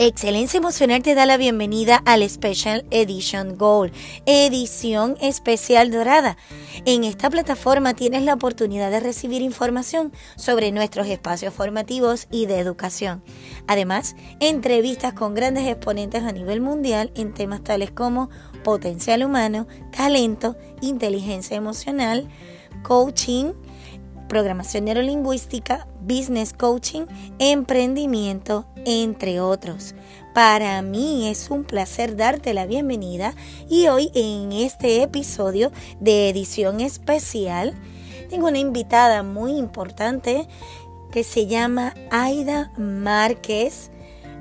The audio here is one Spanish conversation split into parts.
Excelencia Emocional te da la bienvenida al Special Edition Gold, edición especial dorada. En esta plataforma tienes la oportunidad de recibir información sobre nuestros espacios formativos y de educación. Además, entrevistas con grandes exponentes a nivel mundial en temas tales como potencial humano, talento, inteligencia emocional, coaching, programación neurolingüística, business coaching, emprendimiento, entre otros. Para mí es un placer darte la bienvenida y hoy en este episodio de edición especial tengo una invitada muy importante que se llama Aida Márquez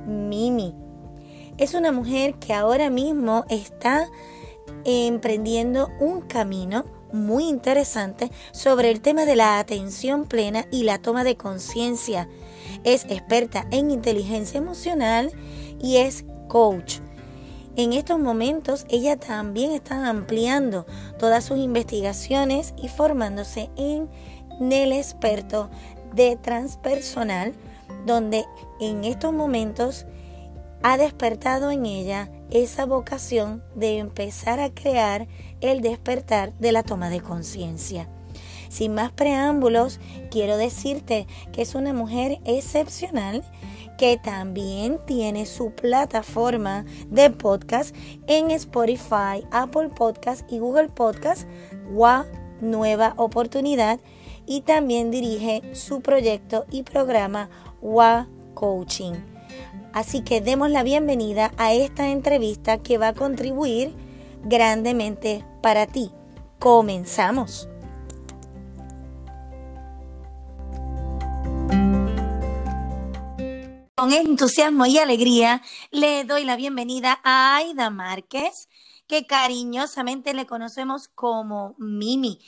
Mimi. Es una mujer que ahora mismo está emprendiendo un camino muy interesante sobre el tema de la atención plena y la toma de conciencia. Es experta en inteligencia emocional y es coach. En estos momentos ella también está ampliando todas sus investigaciones y formándose en el experto de transpersonal, donde en estos momentos ha despertado en ella esa vocación de empezar a crear el despertar de la toma de conciencia. Sin más preámbulos, quiero decirte que es una mujer excepcional que también tiene su plataforma de podcast en Spotify, Apple Podcast y Google Podcast, WA Nueva Oportunidad, y también dirige su proyecto y programa WA Coaching. Así que demos la bienvenida a esta entrevista que va a contribuir grandemente para ti. Comenzamos. Con entusiasmo y alegría le doy la bienvenida a Aida Márquez, que cariñosamente le conocemos como Mimi.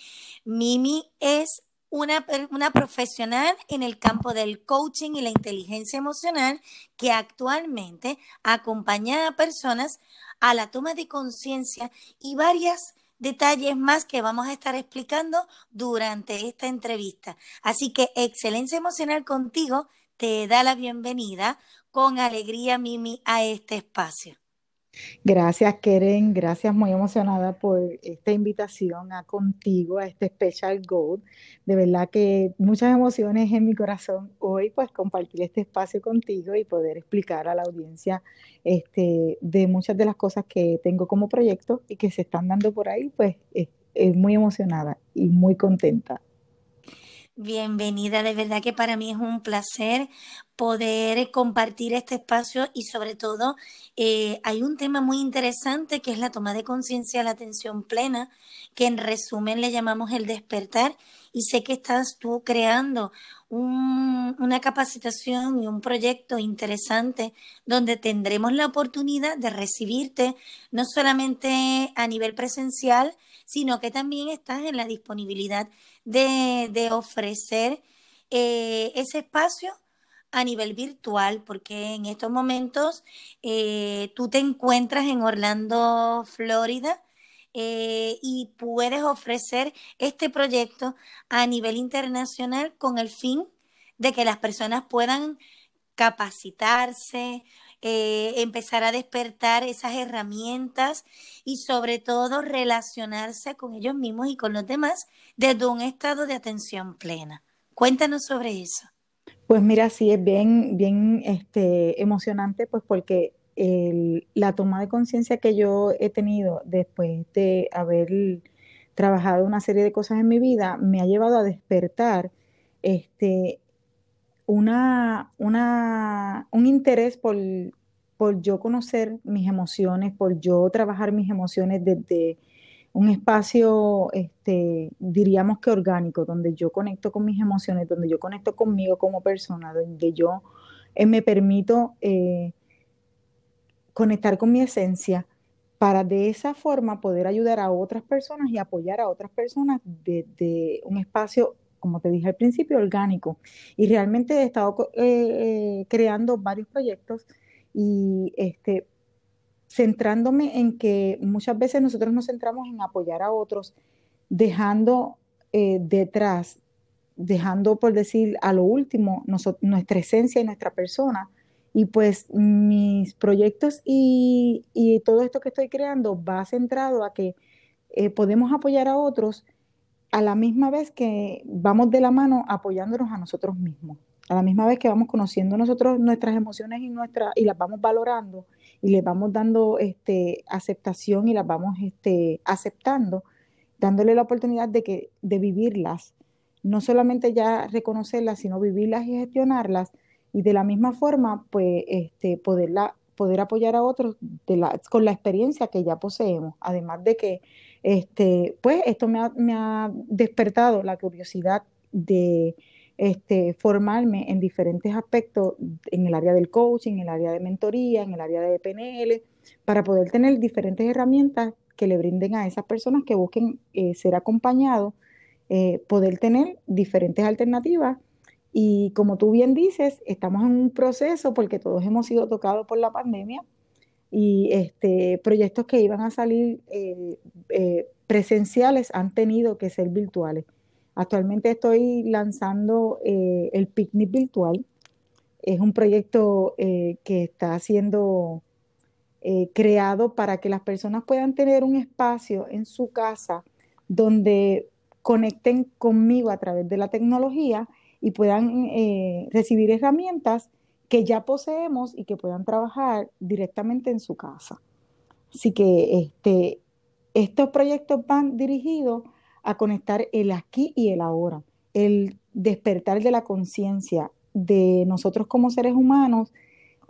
Mimi es una, una, profesional en el campo del coaching y la inteligencia emocional que actualmente acompaña a personas a la toma de conciencia y varios detalles más que vamos a estar explicando durante esta entrevista. Así que excelencia emocional contigo te da la bienvenida con alegría, Mimi, a este espacio. Gracias, Keren. Gracias, muy emocionada por esta invitación a contigo, a este Special Gold. De verdad que muchas emociones en mi corazón hoy, pues compartir este espacio contigo y poder explicar a la audiencia este, de muchas de las cosas que tengo como proyecto y que se están dando por ahí, pues es muy emocionada y muy contenta. Bienvenida, de verdad que para mí es un placer poder compartir este espacio y sobre todo eh, hay un tema muy interesante que es la toma de conciencia, la atención plena, que en resumen le llamamos el despertar y sé que estás tú creando una capacitación y un proyecto interesante donde tendremos la oportunidad de recibirte no solamente a nivel presencial, sino que también estás en la disponibilidad de, ofrecer eh, ese espacio a nivel virtual, porque en estos momentos eh, tú te encuentras en Orlando, Florida, eh, y puedes ofrecer este proyecto a nivel internacional con el fin de que las personas puedan capacitarse, empezar a despertar esas herramientas y sobre todo relacionarse con ellos mismos y con los demás desde un estado de atención plena. Cuéntanos sobre eso. Pues mira, sí, es bien, bien este, emocionante, pues porque la toma de conciencia que yo he tenido después de haber trabajado una serie de cosas en mi vida me ha llevado a despertar este, una, una, un interés por, por yo conocer mis emociones, por yo trabajar mis emociones desde un espacio, este, diríamos que orgánico, donde yo conecto con mis emociones, donde yo conecto conmigo como persona, donde yo eh, me permito eh, conectar con mi esencia para de esa forma poder ayudar a otras personas y apoyar a otras personas desde un espacio como te dije al principio, orgánico. Y realmente he estado eh, creando varios proyectos y este, centrándome en que muchas veces nosotros nos centramos en apoyar a otros, dejando eh, detrás, dejando por decir a lo último nuestra esencia y nuestra persona Y pues mis proyectos y, todo esto que estoy creando va centrado a que eh, podemos apoyar a otros a la misma vez que vamos de la mano apoyándonos a nosotros mismos, a la misma vez que vamos conociendo nosotros nuestras emociones y, nuestra, y las vamos valorando y les vamos dando este, aceptación y las vamos este, aceptando, dándole la oportunidad de, que, de vivirlas, no solamente ya reconocerlas, sino vivirlas y gestionarlas, y de la misma forma, pues, este, poder apoyar a otros de la, con la experiencia que ya poseemos, además de que este, pues esto me ha, despertado la curiosidad de este, formarme en diferentes aspectos en el área del coaching, en el área de mentoría, en el área de PNL, para poder tener diferentes herramientas que le brinden a esas personas que busquen eh, ser acompañados, eh, poder tener diferentes alternativas. Y como tú bien dices, estamos en un proceso porque todos hemos sido tocados por la pandemia y este, proyectos que iban a salir eh, eh, presenciales han tenido que ser virtuales. Actualmente estoy lanzando eh, el picnic virtual. Es un proyecto que está siendo creado para que las personas puedan tener un espacio en su casa donde conecten conmigo a través de la tecnología y puedan recibir herramientas que ya poseemos y que puedan trabajar directamente en su casa. Así que este, estos proyectos van dirigidos a conectar el aquí y el ahora, el despertar de la conciencia de nosotros como seres humanos,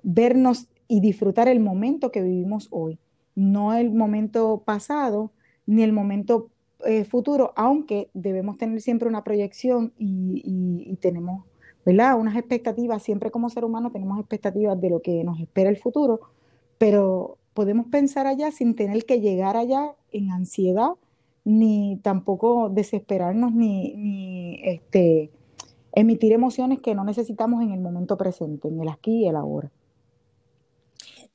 vernos y disfrutar el momento que vivimos hoy, no el momento pasado ni el momento eh, futuro, aunque debemos tener siempre una proyección y tenemos ¿verdad? Unas expectativas, siempre como ser humano tenemos expectativas de lo que nos espera el futuro, pero podemos pensar allá sin tener que llegar allá en ansiedad, ni tampoco desesperarnos, ni, este, emitir emociones que no necesitamos en el momento presente, en el aquí y el ahora.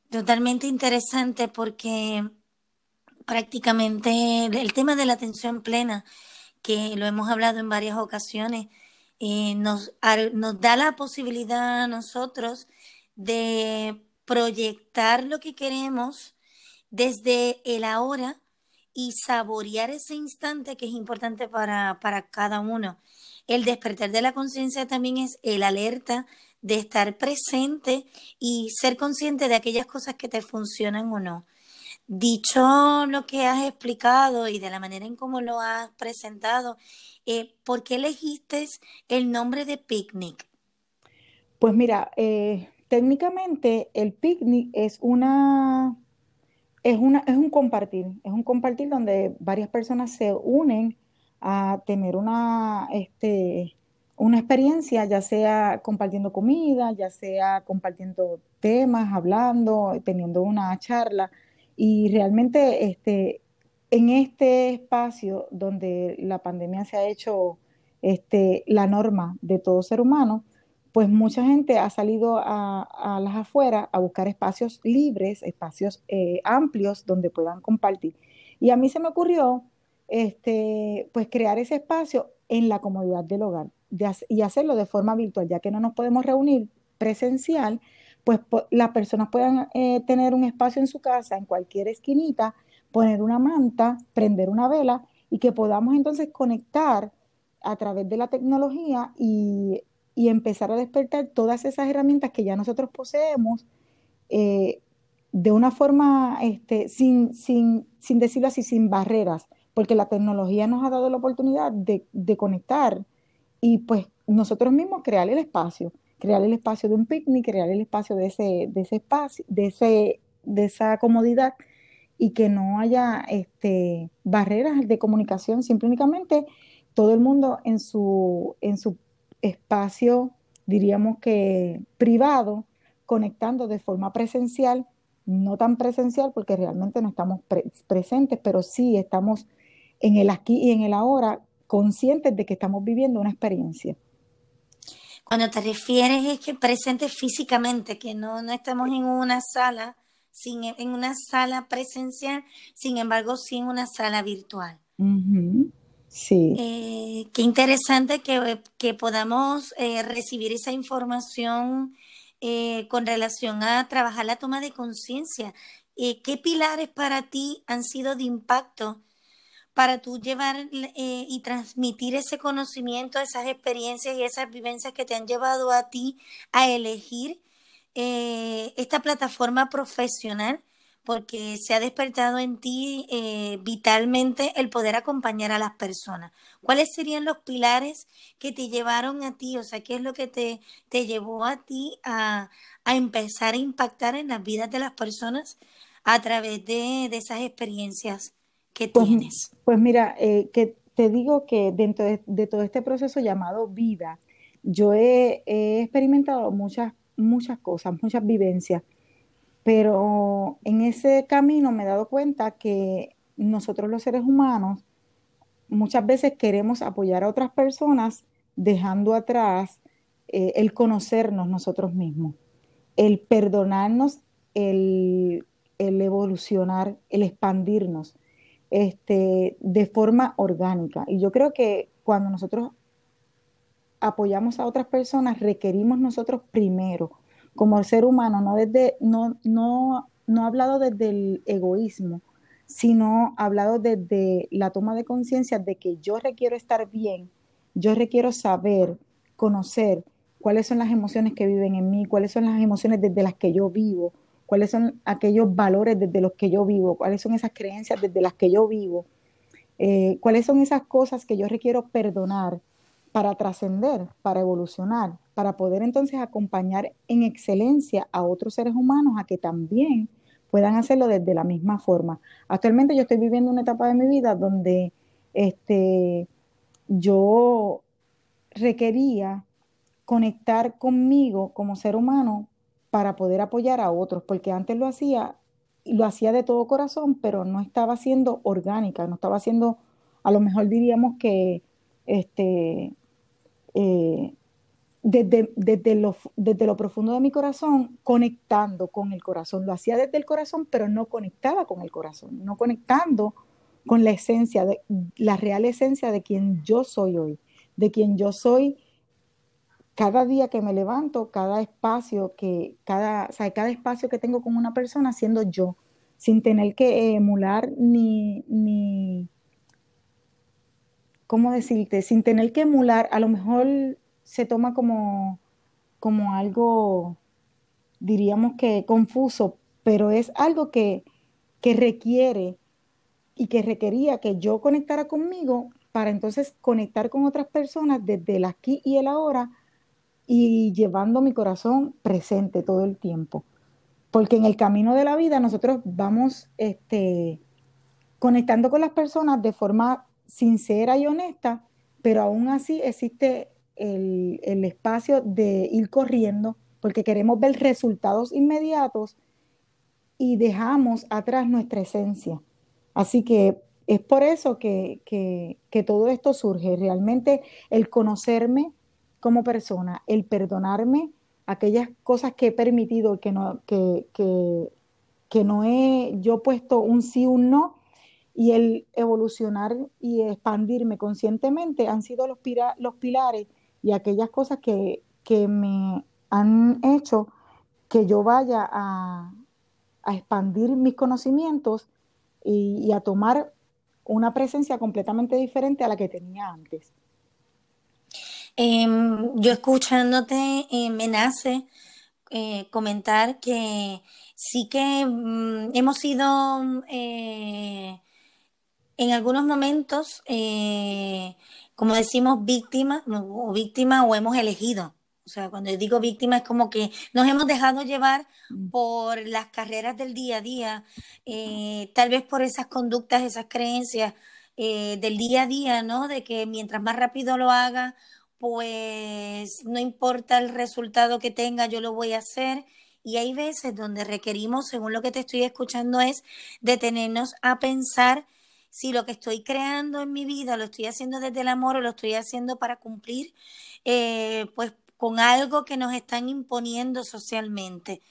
Totalmente interesante porque prácticamente el tema de la atención plena, que lo hemos hablado en varias ocasiones, eh, nos, nos da la posibilidad a nosotros de proyectar lo que queremos desde el ahora y saborear ese instante que es importante para, para cada uno. El despertar de la conciencia también es el alerta de estar presente y ser consciente de aquellas cosas que te funcionan o no. Dicho lo que has explicado y de la manera en cómo lo has presentado, eh, ¿por qué elegiste el nombre de picnic? Pues mira, eh, técnicamente el picnic es una, es una, es un compartir, es un compartir donde varias personas se unen a tener una, este, una experiencia, ya sea compartiendo comida, ya sea compartiendo temas, hablando, teniendo una charla. Y realmente este, en este espacio donde la pandemia se ha hecho este, la norma de todo ser humano, pues mucha gente ha salido a, las afueras a buscar espacios libres, espacios eh, amplios donde puedan compartir. Y a mí se me ocurrió este, pues crear ese espacio en la comodidad del hogar y hacerlo de forma virtual, ya que no nos podemos reunir presencial, pues las personas puedan eh, tener un espacio en su casa, en cualquier esquinita, poner una manta, prender una vela y que podamos entonces conectar a través de la tecnología y, empezar a despertar todas esas herramientas que ya nosotros poseemos eh, de una forma, este, sin, sin, sin decirlo así, sin barreras, porque la tecnología nos ha dado la oportunidad de, de conectar y pues nosotros mismos crear el espacio crear el espacio de un picnic, crear el espacio de ese, de ese espacio, de, ese, de esa comodidad y que no haya este, barreras de comunicación, simplemente todo el mundo en su, en su espacio, diríamos que privado, conectando de forma presencial, no tan presencial porque realmente no estamos presentes, pero sí estamos en el aquí y en el ahora, conscientes de que estamos viviendo una experiencia. Cuando te refieres es que presente físicamente, que no, no estamos en una sala, sin, en una sala presencial, sin embargo, sí en una sala virtual. Sí. Eh, qué interesante que, que podamos eh, recibir esa información eh, con relación a trabajar la toma de conciencia. ¿Qué pilares para ti han sido de impacto para tú llevar eh, y transmitir ese conocimiento, esas experiencias y esas vivencias que te han llevado a ti a elegir esta plataforma profesional? porque se ha despertado en ti eh, vitalmente el poder acompañar a las personas. ¿Cuáles serían los pilares que te llevaron a ti? O sea, ¿qué es lo que te, te llevó a ti a, empezar a impactar en las vidas de las personas a través de, esas experiencias que pues, tienes? Pues mira, eh, que te digo que dentro de, todo este proceso llamado vida, yo he, he experimentado muchas, muchas cosas, muchas vivencias pero en ese camino me he dado cuenta que nosotros los seres humanos muchas veces queremos apoyar a otras personas dejando atrás eh, el conocernos nosotros mismos, el perdonarnos, el, evolucionar, el expandirnos este, de forma orgánica. Y yo creo que cuando nosotros apoyamos a otras personas, requerimos nosotros primero como ser humano, no desde, no, no, no hablado desde el egoísmo, sino hablado desde la toma de conciencia de que yo requiero estar bien, yo requiero saber, conocer cuáles son las emociones que viven en mí, cuáles son las emociones desde las que yo vivo, cuáles son aquellos valores desde los que yo vivo, cuáles son esas creencias desde las que yo vivo, eh, cuáles son esas cosas que yo requiero perdonar para trascender, para evolucionar, para poder entonces acompañar en excelencia a otros seres humanos a que también puedan hacerlo desde la misma forma. Actualmente yo estoy viviendo una etapa de mi vida donde este, yo requería conectar conmigo como ser humano para poder apoyar a otros, porque antes lo hacía lo hacía de todo corazón, pero no estaba siendo orgánica, no estaba siendo, a lo mejor diríamos que este, eh, desde, desde, lo, desde lo profundo de mi corazón, conectando con el corazón. Lo hacía desde el corazón, pero no conectaba con el corazón, no conectando con la esencia, de, la real esencia de quien yo soy hoy, de quien yo soy cada día que me levanto, cada espacio que, cada, cada espacio que tengo con una persona siendo yo, sin tener que emular ni, ni, ¿cómo decirte? Sin tener que emular, a lo mejor se toma como, como algo, diríamos que confuso, pero es algo que, que requiere y que requería que yo conectara conmigo para entonces conectar con otras personas desde el aquí y el ahora y llevando mi corazón presente todo el tiempo. Porque en el camino de la vida nosotros vamos este, conectando con las personas de forma sincera y honesta, pero aún así existe el, espacio de ir corriendo porque queremos ver resultados inmediatos y dejamos atrás nuestra esencia. Así que es por eso que, todo esto surge, realmente el conocerme como persona, el perdonarme aquellas cosas que he permitido, que no, que, que, que no he yo puesto un sí, un no, y el evolucionar y expandirme conscientemente han sido los, los pilares y aquellas cosas que, me han hecho que yo vaya a, expandir mis conocimientos y, a tomar una presencia completamente diferente a la que tenía antes. Em, yo escuchándote eh, me nace eh, comentar que sí que mm, hemos sido eh, en algunos momentos, como decimos, víctima o víctima o hemos elegido. O sea, cuando digo víctima es como que nos hemos dejado llevar mm. por las carreras del día a día, tal vez por esas conductas, esas creencias del día a día, ¿no? De que mientras más rápido lo haga, pues no importa el resultado que tenga, yo lo voy a hacer. Y hay veces donde requerimos, según lo que te estoy escuchando, es detenernos a pensar si lo que estoy creando en mi vida lo estoy haciendo desde el amor o lo estoy haciendo para cumplir, eh, pues con algo que nos están imponiendo socialmente.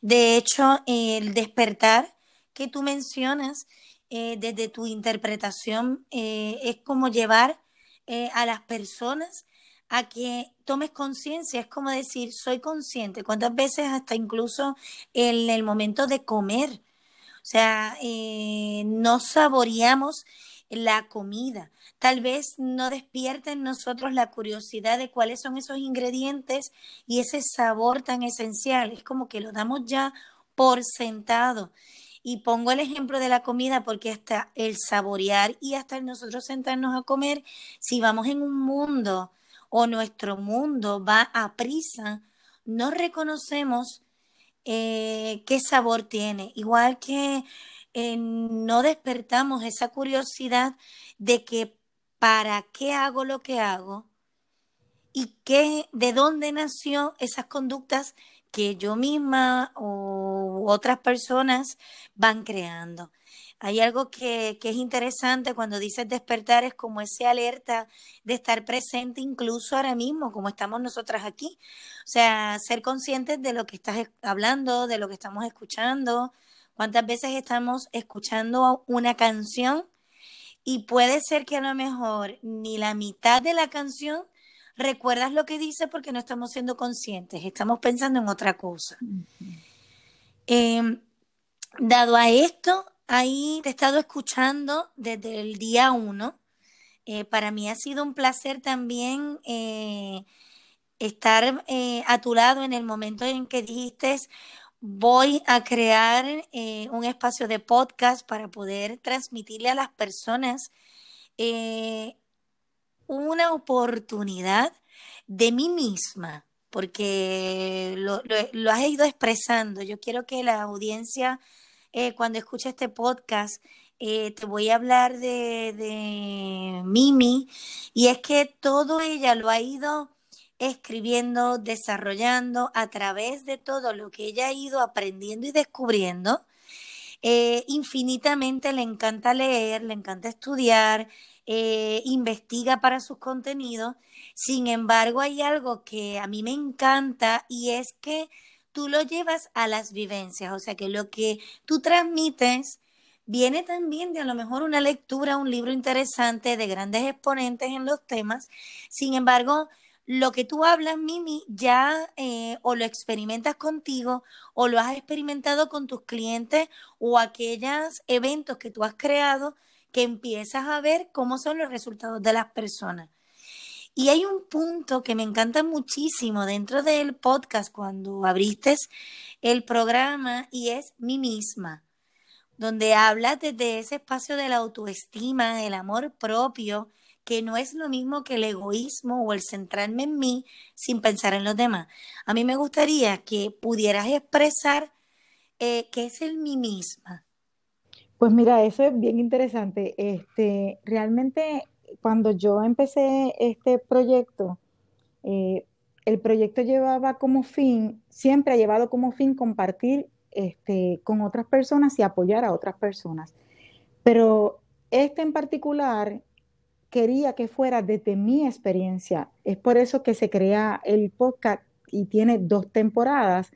De hecho, el despertar que tú mencionas eh, desde tu interpretación eh, es como llevar a las personas a que tomes conciencia, es como decir, soy consciente, cuántas veces hasta incluso en el momento de comer, o sea, eh, no saboreamos la comida. Tal vez no despierta en nosotros la curiosidad de cuáles son esos ingredientes y ese sabor tan esencial. Es como que lo damos ya por sentado. Y pongo el ejemplo de la comida porque hasta el saborear y hasta nosotros sentarnos a comer, si vamos en un mundo o nuestro mundo va a prisa, no reconocemos eh, qué sabor tiene. Igual que eh, no despertamos esa curiosidad de que para qué hago lo que hago y qué, de dónde nació esas conductas que yo misma o otras personas van creando. Hay algo que, que, es interesante cuando dices despertar, es como ese alerta de estar presente incluso ahora mismo, como estamos nosotras aquí. O sea, ser conscientes de lo que estás hablando, de lo que estamos escuchando. ¿Cuántas veces estamos escuchando una canción y puede ser que a lo mejor ni la mitad de la canción recuerdas lo que dice porque no estamos siendo conscientes, estamos pensando en otra cosa. Em, dado a esto, ahí te he estado escuchando desde el día uno. Eh, para mí ha sido un placer también eh, estar eh, a tu lado en el momento en que dijiste voy a crear un espacio de podcast para poder transmitirle a las personas una oportunidad de mí misma, porque lo, has ido expresando. Yo quiero que la audiencia, eh, cuando escuche este podcast, eh, te voy a hablar de, Mimi, y es que todo ella lo ha ido escribiendo, desarrollando a través de todo lo que ella ha ido aprendiendo y descubriendo. Eh, infinitamente le encanta leer, le encanta estudiar, investiga para sus contenidos. Sin embargo, hay algo que a mí me encanta y es que tú lo llevas a las vivencias, o sea que lo que tú transmites viene también de a lo mejor una lectura, un libro interesante de grandes exponentes en los temas. Sin embargo, lo que tú hablas, Mimi, ya eh, o lo experimentas contigo o lo has experimentado con tus clientes o aquellos eventos que tú has creado que empiezas a ver cómo son los resultados de las personas. Y hay un punto que me encanta muchísimo dentro del podcast cuando abriste el programa y es mí misma, donde hablas desde ese espacio de la autoestima, el amor propio, que no es lo mismo que el egoísmo o el centrarme en mí sin pensar en los demás. A mí me gustaría que pudieras expresar eh, qué es el mí misma. Pues mira, eso es bien interesante. Este, realmente cuando yo empecé este proyecto, eh, el proyecto llevaba como fin, siempre ha llevado como fin compartir este, con otras personas y apoyar a otras personas. Pero este en particular quería que fuera desde mi experiencia. Es por eso que se crea el podcast y tiene dos temporadas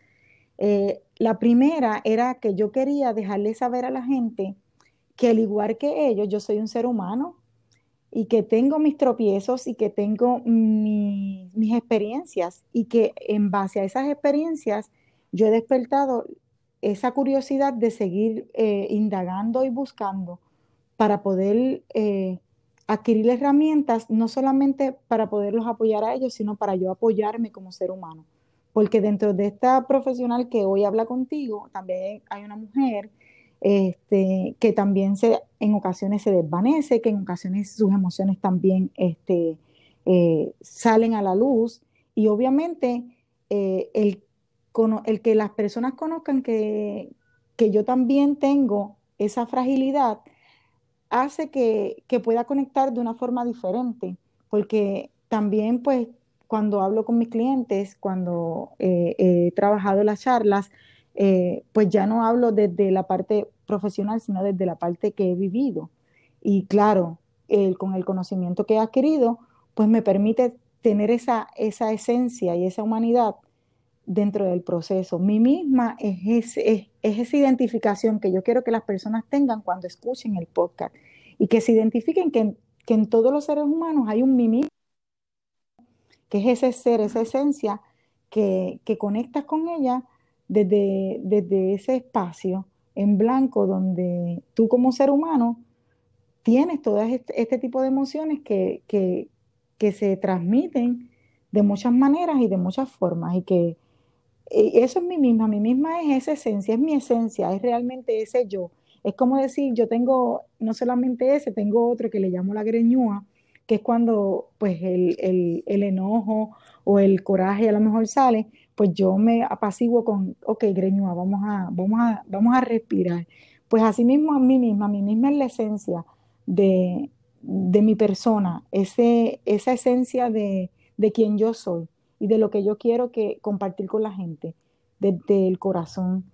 eh, la primera era que yo quería dejarle saber a la gente que al igual que ellos, yo soy un ser humano y que tengo mis tropiezos y que tengo mis experiencias y que en base a esas experiencias yo he despertado esa curiosidad de seguir eh, indagando y buscando para poder eh, adquirir herramientas, no solamente para poderlos apoyar a ellos, sino para yo apoyarme como ser humano. Porque dentro de esta profesional que hoy habla contigo, también hay una mujer este, que también se, en ocasiones se desvanece, que en ocasiones sus emociones también este, eh, salen a la luz. Y obviamente eh, el, el, que las personas conozcan que, que, yo también tengo esa fragilidad hace que, que pueda conectar de una forma diferente, porque también pues cuando hablo con mis clientes, cuando eh, he trabajado las charlas, eh, pues ya no hablo desde la parte profesional, sino desde la parte que he vivido. Y claro, con el conocimiento que he adquirido, pues me permite tener esa, esa esencia y esa humanidad dentro del proceso. Mi misma es, es, esa identificación que yo quiero que las personas tengan cuando escuchen el podcast y que se identifiquen que, que en todos los seres humanos hay un mimi que es ese ser, esa esencia que, que conectas con ella desde, desde ese espacio en blanco donde tú como ser humano tienes todo este, este, tipo de emociones que, que, que, se transmiten de muchas maneras y de muchas formas y que eso es mi misma, mi misma es esa esencia, es mi esencia, es realmente ese yo. Es como decir, yo tengo no solamente ese, tengo otro que le llamo la greñúa, que es cuando pues el, el, el enojo o el coraje a lo mejor sale, pues yo me apaciguo con, ok, greñúa, vamos a, vamos a, vamos a respirar. Pues así mismo a mí misma, a mí misma es la esencia de, de mi persona, ese, esa esencia de, de quien yo soy y de lo que yo quiero que compartir con la gente, desde el corazón.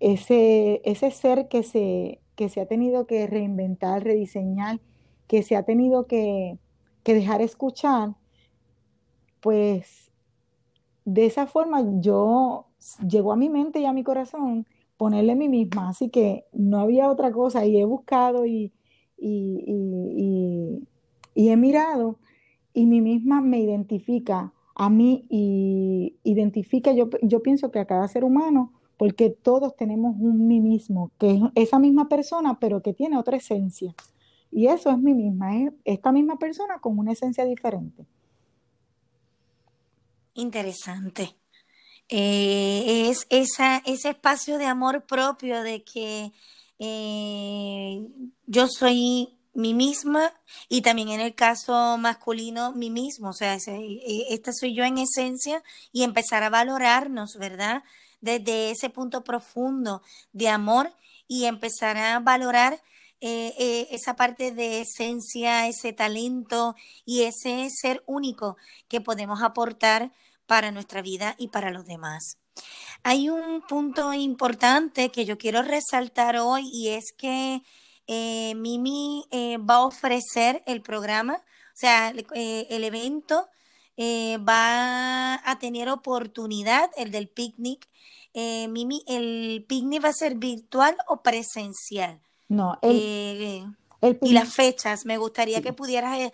Ese, ese ser que se, que se ha tenido que reinventar, rediseñar, que se ha tenido que, que dejar escuchar, pues de esa forma yo llegó a mi mente y a mi corazón ponerle a mí misma, así que no había otra cosa y he buscado y, he mirado y mi misma me identifica a mí y identifica, yo, yo pienso que a cada ser humano, porque todos tenemos un mí mismo, que es esa misma persona, pero que tiene otra esencia. Y eso es mi misma, es esta misma persona con una esencia diferente. Interesante. Eh, es ese espacio de amor propio de que eh, yo soy mi misma y también en el caso masculino mi mismo, o sea, e, esta soy yo en esencia y empezar a valorarnos, ¿verdad? Desde ese punto profundo de amor y empezar a valorar eh, esa parte de esencia, ese talento y ese ser único que podemos aportar para nuestra vida y para los demás. Hay un punto importante que yo quiero resaltar hoy y es que eh, Mimi eh, va a ofrecer el programa, o sea, eh, el evento va a tener oportunidad, el del picnic. Mimi, ¿el picnic va a ser virtual o presencial? No, el, y las fechas. Me gustaría que pudieras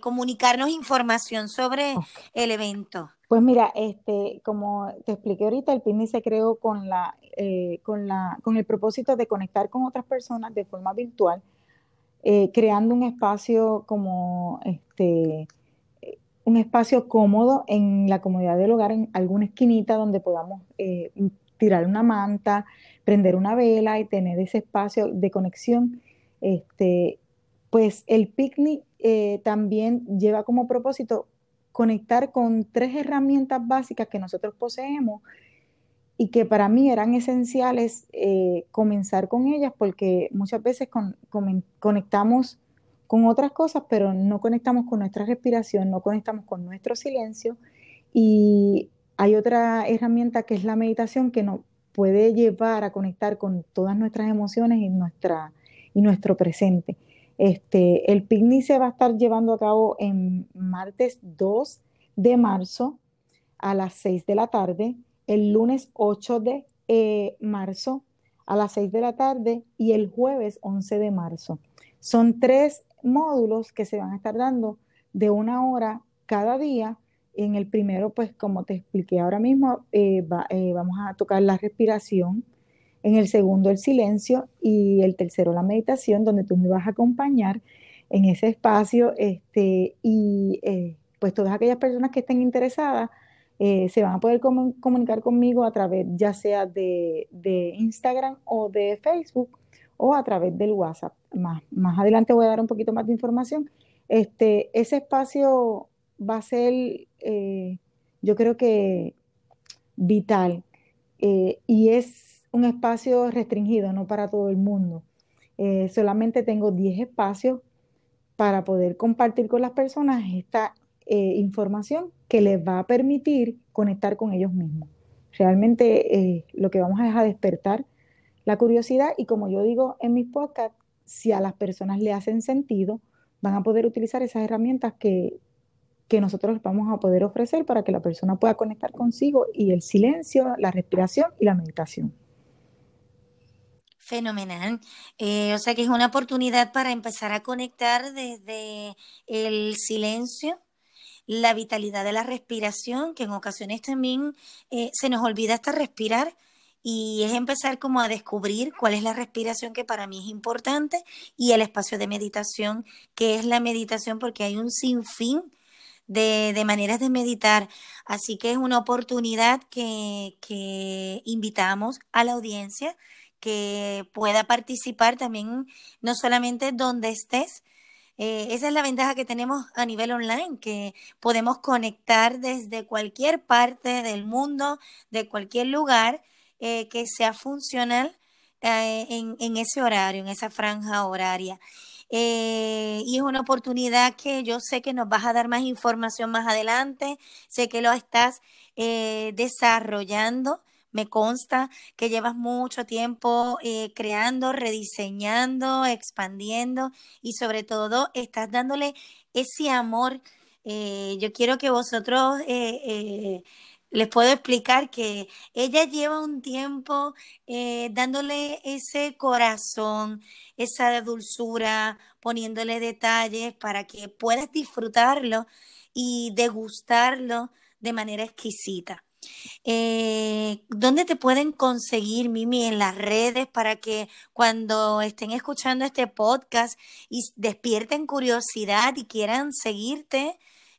comunicarnos información sobre el evento. Pues mira, este, como te expliqué ahorita, el PINI se creó con la, eh, con la, con el propósito de conectar con otras personas de forma virtual, eh, creando un espacio como este, un espacio cómodo en la comodidad del hogar, en alguna esquinita donde podamos eh, tirar una manta, prender una vela y tener ese espacio de conexión. Este, pues el picnic también lleva como propósito conectar con tres herramientas básicas que nosotros poseemos y que para mí eran esenciales eh, comenzar con ellas porque muchas veces conectamos con otras cosas, pero no conectamos con nuestra respiración, no conectamos con nuestro silencio. Y hay otra herramienta que es la meditación que nos puede llevar a conectar con todas nuestras emociones y, nuestra, y nuestro presente. Este, el picnic se va a estar llevando a cabo en martes 2 de marzo a las 6 de la tarde, el lunes 8 de eh, marzo a las 6 de la tarde y el jueves 11 de marzo. Son tres módulos que se van a estar dando de una hora cada día. En el primero, pues como te expliqué ahora mismo, eh, eh, vamos a tocar la respiración, en el segundo el silencio y el tercero la meditación, donde tú me vas a acompañar en ese espacio este, y eh, pues todas aquellas personas que estén interesadas se van a poder comunicar conmigo a través ya sea de, Instagram o de Facebook o a través del WhatsApp. Más, más adelante voy a dar un poquito más de información. Este, ese espacio va a ser, eh, yo creo que vital y es un espacio restringido, no para todo el mundo. Eh, solamente tengo 10 espacios para poder compartir con las personas esta eh, información que les va a permitir conectar con ellos mismos. Realmente eh, lo que vamos a dejar despertar la curiosidad y como yo digo en mis podcasts, si a las personas le hacen sentido, van a poder utilizar esas herramientas que, que nosotros vamos a poder ofrecer para que la persona pueda conectar consigo y el silencio, la respiración y la meditación. Fenomenal. Eh, o sea que es una oportunidad para empezar a conectar desde el silencio, la vitalidad de la respiración, que en ocasiones también eh, se nos olvida hasta respirar y es empezar como a descubrir cuál es la respiración que para mí es importante y el espacio de meditación, que es la meditación, porque hay un sinfín de, de maneras de meditar. Así que es una oportunidad que, que invitamos a la audiencia que pueda participar también, no solamente donde estés, eh, esa es la ventaja que tenemos a nivel online, que podemos conectar desde cualquier parte del mundo, de cualquier lugar eh, que sea funcional eh, en, en, ese horario, en esa franja horaria. Y es una oportunidad que yo sé que nos vas a dar más información más adelante, sé que lo estás desarrollando me consta que llevas mucho tiempo eh, creando, rediseñando, expandiendo y sobre todo estás dándole ese amor. Eh, yo quiero que vosotros eh, les puedo explicar que ella lleva un tiempo dándole ese corazón, esa dulzura, poniéndole detalles para que puedas disfrutarlo y degustarlo de manera exquisita. Eh, ¿Dónde te pueden conseguir, Mimi, en las redes para que cuando estén escuchando este podcast y despierten curiosidad y quieran seguirte,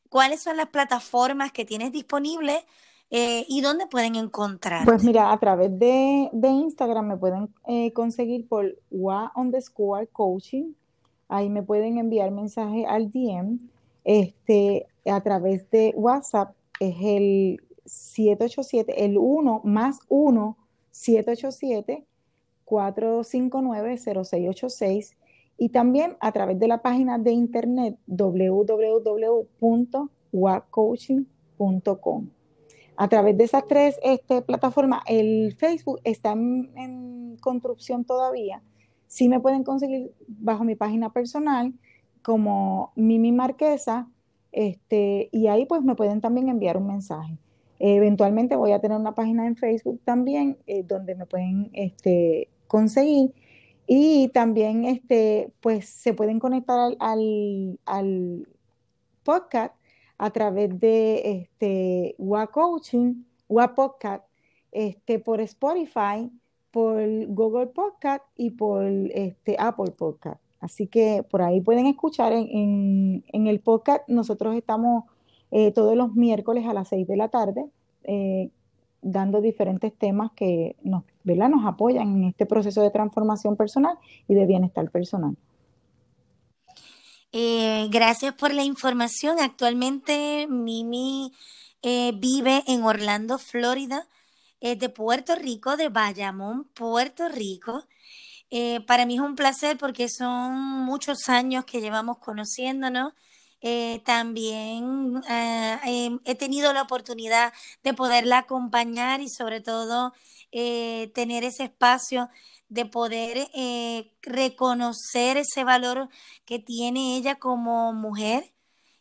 cuáles son las plataformas que tienes disponibles eh, y dónde pueden encontrar? Pues mira, a través de, Instagram me pueden eh, conseguir por WA underscore coaching. Ahí me pueden enviar mensaje al DM. Este, a través de WhatsApp es el 787, el 1 más 1, 787 459-0686 y también a través de la página de internet www.wacoaching.com. A través de esas tres este, plataformas, el Facebook está en, construcción todavía. Sí me pueden conseguir bajo mi página personal como Mimi Marquesa, este, y ahí pues me pueden también enviar un mensaje. Eventualmente voy a tener una página en Facebook también eh, donde me pueden este, conseguir y también este, pues se pueden conectar al, al, podcast a través de este, WA Coaching, WA Podcast, este, por Spotify, por Google Podcast y por este, Apple Podcast. Así que por ahí pueden escuchar en, el podcast. Nosotros estamos eh, todos los miércoles a las 6 de la tarde, eh, dando diferentes temas que nos, nos apoyan en este proceso de transformación personal y de bienestar personal. Eh, gracias por la información. Actualmente Mimi vive en Orlando, Florida, es de Puerto Rico, de Bayamón, Puerto Rico. para mí es un placer porque son muchos años que llevamos conociéndonos eh, también eh, em, he tenido la oportunidad de poderla acompañar y sobre todo eh, tener ese espacio de poder reconocer ese valor que tiene ella como mujer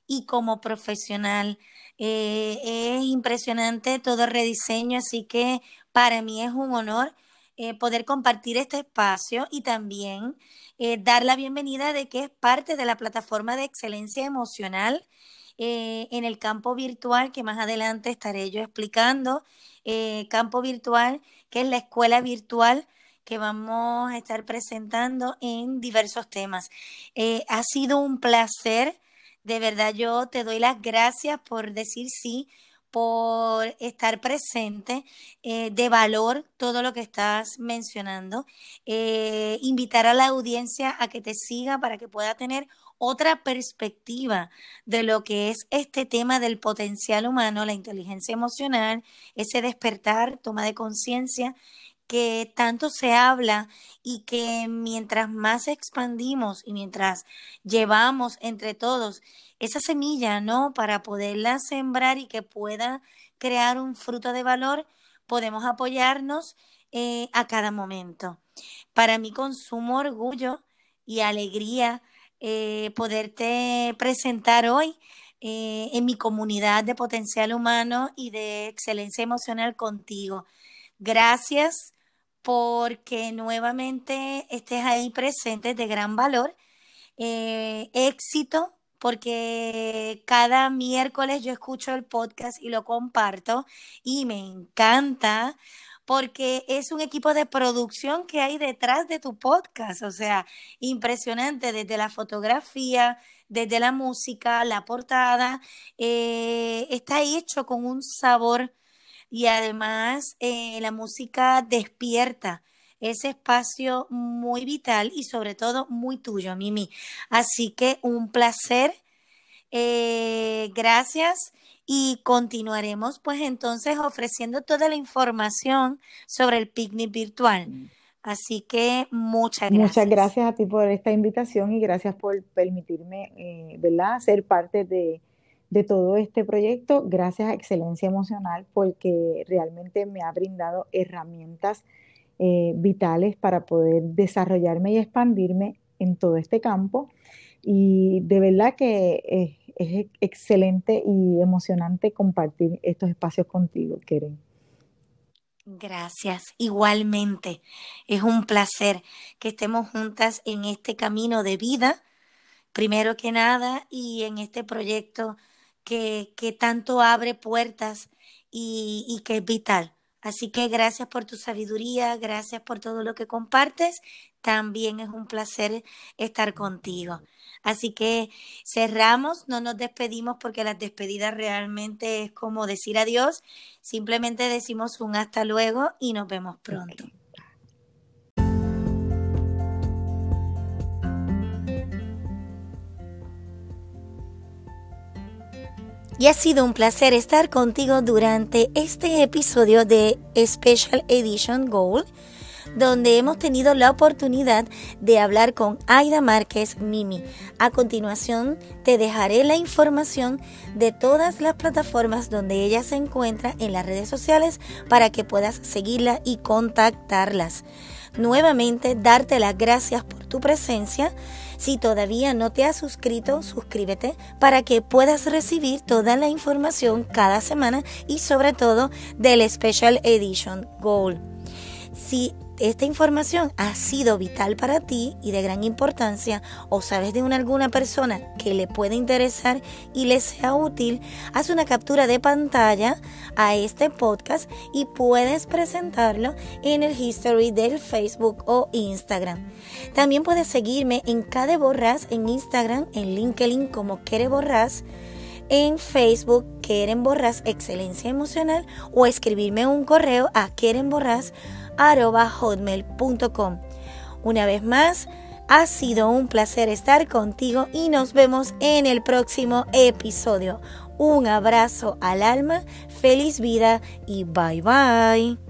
y como profesional. es impresionante todo el rediseño, así que para mí es un honor poder compartir este espacio y también eh, dar la bienvenida de que es parte de la plataforma de excelencia emocional eh, en el campo virtual, que más adelante estaré yo explicando, eh, campo virtual, que es la escuela virtual que vamos a estar presentando en diversos temas. ha sido un placer, de verdad yo te doy las gracias por decir sí por estar presente, eh, de valor todo lo que estás mencionando, eh, invitar a la audiencia a que te siga para que pueda tener otra perspectiva de lo que es este tema del potencial humano, la inteligencia emocional, ese despertar, toma de conciencia que tanto se habla y que mientras más expandimos y mientras llevamos entre todos esa semilla, ¿no? Para poderla sembrar y que pueda crear un fruto de valor, podemos apoyarnos eh, a cada momento. Para mí con sumo orgullo y alegría eh, poderte presentar hoy eh, en mi comunidad de potencial humano y de excelencia emocional contigo. Gracias porque nuevamente estés ahí presente de gran valor. éxito porque cada miércoles yo escucho el podcast y lo comparto y me encanta porque es un equipo de producción que hay detrás de tu podcast, o sea, impresionante desde la fotografía, desde la música, la portada, eh, está hecho con un sabor y además eh, la música despierta ese espacio muy vital y sobre todo muy tuyo, Mimi. Así que un placer. Eh, gracias y continuaremos pues entonces ofreciendo toda la información sobre el picnic virtual. Mm. Así que muchas gracias. Muchas gracias a ti por esta invitación y gracias por permitirme, eh, ¿verdad?, ser parte de, de todo este proyecto. Gracias a Excelencia Emocional porque realmente me ha brindado herramientas eh, vitales para poder desarrollarme y expandirme en todo este campo. Y de verdad que es, es excelente y emocionante compartir estos espacios contigo, Keren. Gracias, igualmente. Es un placer que estemos juntas en este camino de vida, primero que nada, y en este proyecto que, tanto abre puertas y, y que es vital Así que gracias por tu sabiduría, gracias por todo lo que compartes. También es un placer estar contigo. Así que cerramos, no nos despedimos porque las despedidas realmente es como decir adiós. Simplemente decimos un hasta luego y nos vemos pronto. Y ha sido un placer estar contigo durante este episodio de Special Edition Gold, donde hemos tenido la oportunidad de hablar con Aida Márquez Mimi. A continuación te dejaré la información de todas las plataformas donde ella se encuentra en las redes sociales para que puedas seguirla y contactarlas. Nuevamente, darte las gracias por tu presencia si todavía no te has suscrito, suscríbete para que puedas recibir toda la información cada semana y sobre todo del Special Edition Gold. Si esta información ha sido vital para ti y de gran importancia o sabes de una, alguna persona que le puede interesar y le sea útil, haz una captura de pantalla a este podcast y puedes presentarlo en el history del Facebook o Instagram. También puedes seguirme en Cade Borras en Instagram, en LinkedIn como Quere Borras en Facebook Queren Borras Excelencia Emocional o escribirme un correo a Borras hotmail.com. Una vez más, ha sido un placer estar contigo y nos vemos en el próximo episodio. Un abrazo al alma, feliz vida y bye bye.